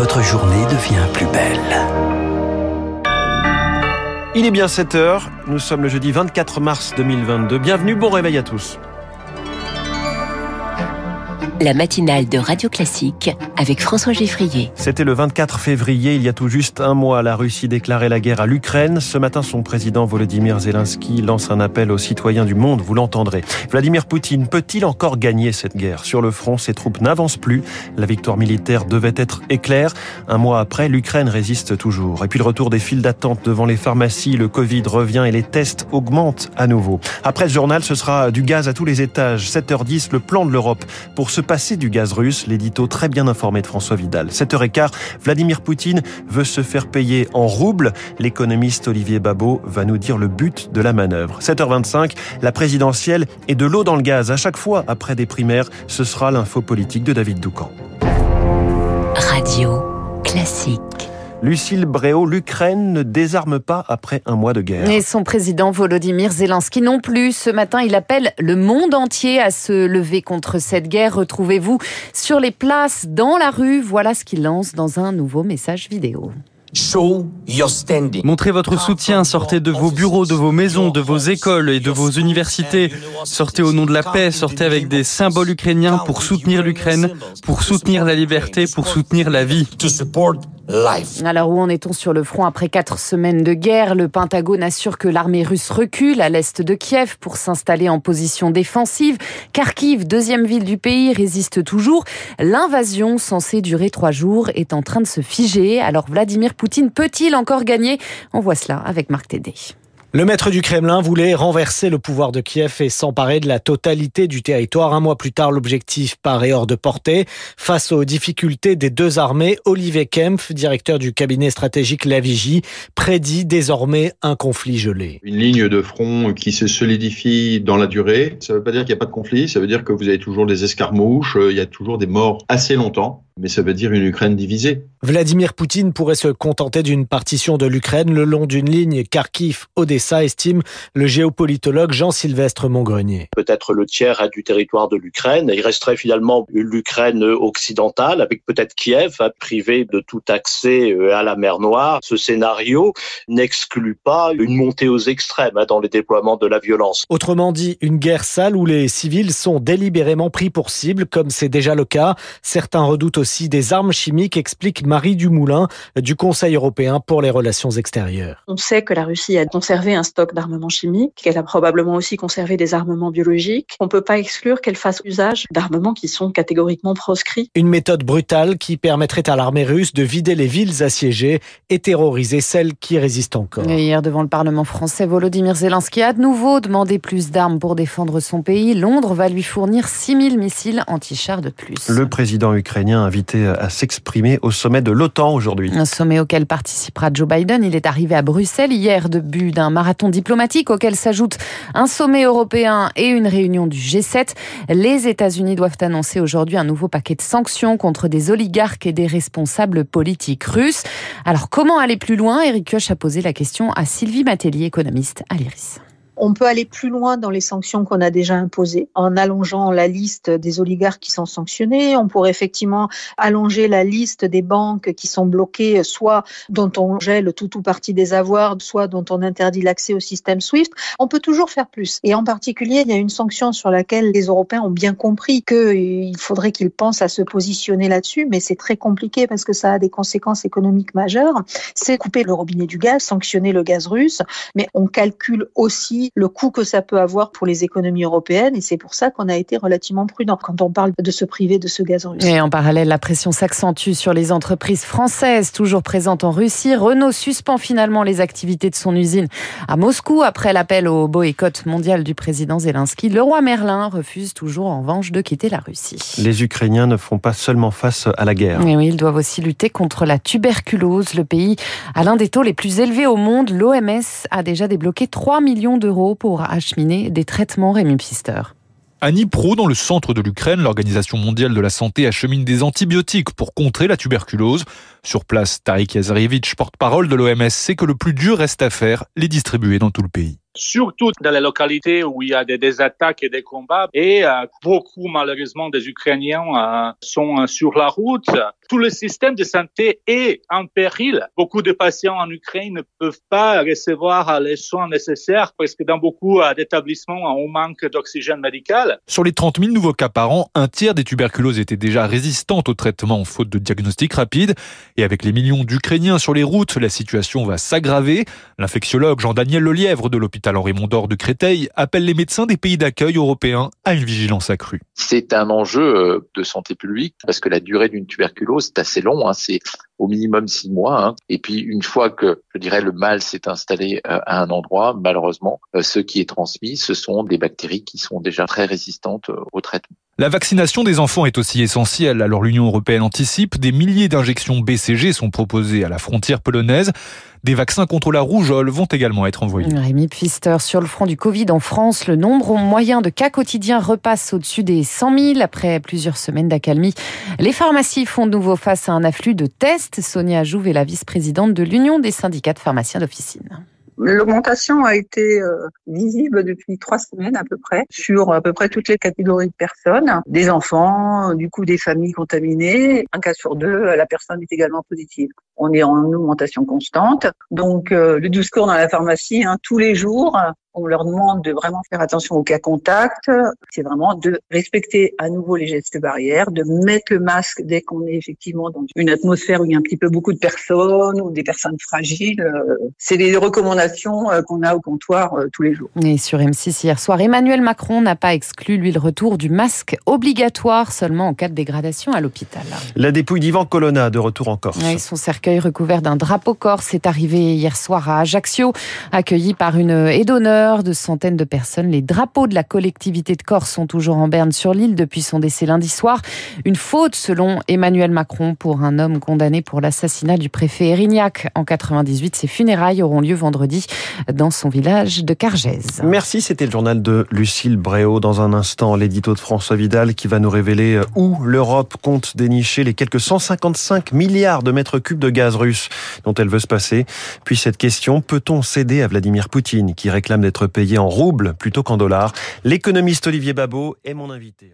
votre journée devient plus belle. Il est bien 7 heures, nous sommes le jeudi 24 mars 2022. Bienvenue, bon réveil à tous. La matinale de Radio Classique avec François Geffrier. C'était le 24 février, il y a tout juste un mois, la Russie déclarait la guerre à l'Ukraine. Ce matin, son président Volodymyr Zelensky lance un appel aux citoyens du monde, vous l'entendrez. Vladimir Poutine peut-il encore gagner cette guerre? Sur le front, ses troupes n'avancent plus. La victoire militaire devait être éclair. Un mois après, l'Ukraine résiste toujours. Et puis le retour des files d'attente devant les pharmacies, le Covid revient et les tests augmentent à nouveau. Après ce journal, ce sera du gaz à tous les étages. 7h10, le plan de l'Europe pour se passer du gaz russe, l'édito très bien informé de François Vidal. 7h15, Vladimir Poutine veut se faire payer en roubles. L'économiste Olivier Babot va nous dire le but de la manœuvre. 7h25, la présidentielle et de l'eau dans le gaz. À chaque fois, après des primaires, ce sera l'info politique de David Doucan. Radio Classique. Lucille Bréau, l'Ukraine ne désarme pas après un mois de guerre. Et son président Volodymyr Zelensky non plus. Ce matin, il appelle le monde entier à se lever contre cette guerre. Retrouvez-vous sur les places, dans la rue. Voilà ce qu'il lance dans un nouveau message vidéo. Montrez votre soutien, sortez de vos bureaux, de vos maisons, de vos écoles et de vos universités. Sortez au nom de la paix, sortez avec des symboles ukrainiens pour soutenir l'Ukraine, pour soutenir la liberté, pour soutenir la vie. Alors où en est-on sur le front après quatre semaines de guerre? Le Pentagone assure que l'armée russe recule à l'est de Kiev pour s'installer en position défensive. Kharkiv, deuxième ville du pays, résiste toujours. L'invasion censée durer trois jours est en train de se figer. Alors Vladimir Poutine peut-il encore gagner? On voit cela avec Marc Tédé. Le maître du Kremlin voulait renverser le pouvoir de Kiev et s'emparer de la totalité du territoire. Un mois plus tard, l'objectif paraît hors de portée. Face aux difficultés des deux armées, Olivier Kempf, directeur du cabinet stratégique La Vigie, prédit désormais un conflit gelé. Une ligne de front qui se solidifie dans la durée. Ça ne veut pas dire qu'il n'y a pas de conflit, ça veut dire que vous avez toujours des escarmouches, il y a toujours des morts assez longtemps mais ça veut dire une Ukraine divisée. Vladimir Poutine pourrait se contenter d'une partition de l'Ukraine le long d'une ligne Kharkiv-Odessa, estime le géopolitologue Jean-Sylvestre Montgrenier. Peut-être le tiers du territoire de l'Ukraine. Il resterait finalement l'Ukraine occidentale, avec peut-être Kiev, hein, privé de tout accès euh, à la mer Noire. Ce scénario n'exclut pas une montée aux extrêmes hein, dans les déploiements de la violence. Autrement dit, une guerre sale où les civils sont délibérément pris pour cible, comme c'est déjà le cas. Certains redoutent aussi des armes chimiques, explique Marie Dumoulin du Conseil européen pour les relations extérieures. On sait que la Russie a conservé un stock d'armements chimiques, qu'elle a probablement aussi conservé des armements biologiques. On ne peut pas exclure qu'elle fasse usage d'armements qui sont catégoriquement proscrits. Une méthode brutale qui permettrait à l'armée russe de vider les villes assiégées et terroriser celles qui résistent encore. Et hier, devant le Parlement français, Volodymyr Zelensky a de nouveau demandé plus d'armes pour défendre son pays. Londres va lui fournir 6000 missiles anti-chars de plus. Le président ukrainien à s'exprimer au sommet de l'OTAN aujourd'hui. Un sommet auquel participera Joe Biden. Il est arrivé à Bruxelles hier de but d'un marathon diplomatique auquel s'ajoute un sommet européen et une réunion du G7. Les États-Unis doivent annoncer aujourd'hui un nouveau paquet de sanctions contre des oligarques et des responsables politiques russes. Alors comment aller plus loin? Eric Kioch a posé la question à Sylvie Matelli, économiste à l'IRIS. On peut aller plus loin dans les sanctions qu'on a déjà imposées en allongeant la liste des oligarques qui sont sanctionnés. On pourrait effectivement allonger la liste des banques qui sont bloquées, soit dont on gèle tout ou partie des avoirs, soit dont on interdit l'accès au système SWIFT. On peut toujours faire plus. Et en particulier, il y a une sanction sur laquelle les Européens ont bien compris qu'il faudrait qu'ils pensent à se positionner là-dessus, mais c'est très compliqué parce que ça a des conséquences économiques majeures. C'est couper le robinet du gaz, sanctionner le gaz russe, mais on calcule aussi le coût que ça peut avoir pour les économies européennes et c'est pour ça qu'on a été relativement prudent quand on parle de se priver de ce gaz russe. Et en parallèle, la pression s'accentue sur les entreprises françaises toujours présentes en Russie. Renault suspend finalement les activités de son usine à Moscou après l'appel au boycott mondial du président Zelensky. Le roi Merlin refuse toujours en revanche de quitter la Russie. Les Ukrainiens ne font pas seulement face à la guerre. oui, ils doivent aussi lutter contre la tuberculose. Le pays a l'un des taux les plus élevés au monde. L'OMS a déjà débloqué 3 millions d'euros pour acheminer des traitements Rémi. À Dnipro, dans le centre de l'Ukraine, l'Organisation mondiale de la santé achemine des antibiotiques pour contrer la tuberculose. Sur place, Tarik Yazarevich, porte-parole de l'OMS, sait que le plus dur reste à faire, les distribuer dans tout le pays. Surtout dans les localités où il y a des, attaques et des combats. Et euh, beaucoup, malheureusement, des Ukrainiens euh, sont euh, sur la route. Tout le système de santé est en péril. Beaucoup de patients en Ukraine ne peuvent pas recevoir les soins nécessaires parce que dans beaucoup d'établissements, on manque d'oxygène médical. Sur les 30 000 nouveaux cas par an, un tiers des tuberculoses étaient déjà résistantes au traitement faute de diagnostic rapide. Et avec les millions d'Ukrainiens sur les routes, la situation va s'aggraver. L'infectiologue Jean-Daniel Lelièvre de l'hôpital Henri Mondor de Créteil appelle les médecins des pays d'accueil européens à une vigilance accrue. C'est un enjeu de santé publique parce que la durée d'une tuberculose est assez long. Hein. Au minimum six mois. Hein. Et puis une fois que, je dirais, le mal s'est installé à un endroit, malheureusement, ce qui est transmis, ce sont des bactéries qui sont déjà très résistantes au traitement. La vaccination des enfants est aussi essentielle. Alors l'Union européenne anticipe. Des milliers d'injections BCG sont proposées à la frontière polonaise. Des vaccins contre la rougeole vont également être envoyés. Rémi Pfister, sur le front du Covid en France, le nombre moyen de cas quotidiens repasse au-dessus des 100 000 après plusieurs semaines d'accalmie. Les pharmacies font de nouveau face à un afflux de tests. Sonia Jouve est la vice-présidente de l'Union des syndicats de pharmaciens d'officine. L'augmentation a été euh, visible depuis trois semaines à peu près sur à peu près toutes les catégories de personnes, des enfants, du coup des familles contaminées. Un cas sur deux, la personne est également positive. On est en augmentation constante. Donc euh, le discours dans la pharmacie, hein, tous les jours, on leur demande de vraiment faire attention aux cas contacts. C'est vraiment de respecter à nouveau les gestes barrières, de mettre le masque dès qu'on est effectivement dans une atmosphère où il y a un petit peu beaucoup de personnes ou des personnes fragiles. C'est les recommandations euh, qu'on a au comptoir euh, tous les jours. Et sur M6 hier soir, Emmanuel Macron n'a pas exclu, lui, le retour du masque obligatoire seulement en cas de dégradation à l'hôpital. La dépouille d'Ivan Colonna de retour en Corse. Oui, son cercueil recouvert d'un drapeau corse est arrivé hier soir à Ajaccio, accueilli par une haie d'honneur de centaines de personnes. Les drapeaux de la collectivité de Corse sont toujours en berne sur l'île depuis son décès lundi soir. Une faute selon Emmanuel Macron pour un homme condamné pour l'assassinat du préfet Erignac en 98. Ses funérailles auront lieu vendredi dans son village de Cargèse. Merci, c'était le journal de Lucille Bréau. Dans un instant, l'édito de François Vidal qui va nous révéler où l'Europe compte dénicher les quelques 155 milliards de mètres cubes de gaz russe dont elle veut se passer. Puis cette question, peut-on céder à Vladimir Poutine qui réclame des d'être payé en roubles plutôt qu'en dollars. L'économiste Olivier Babot est mon invité.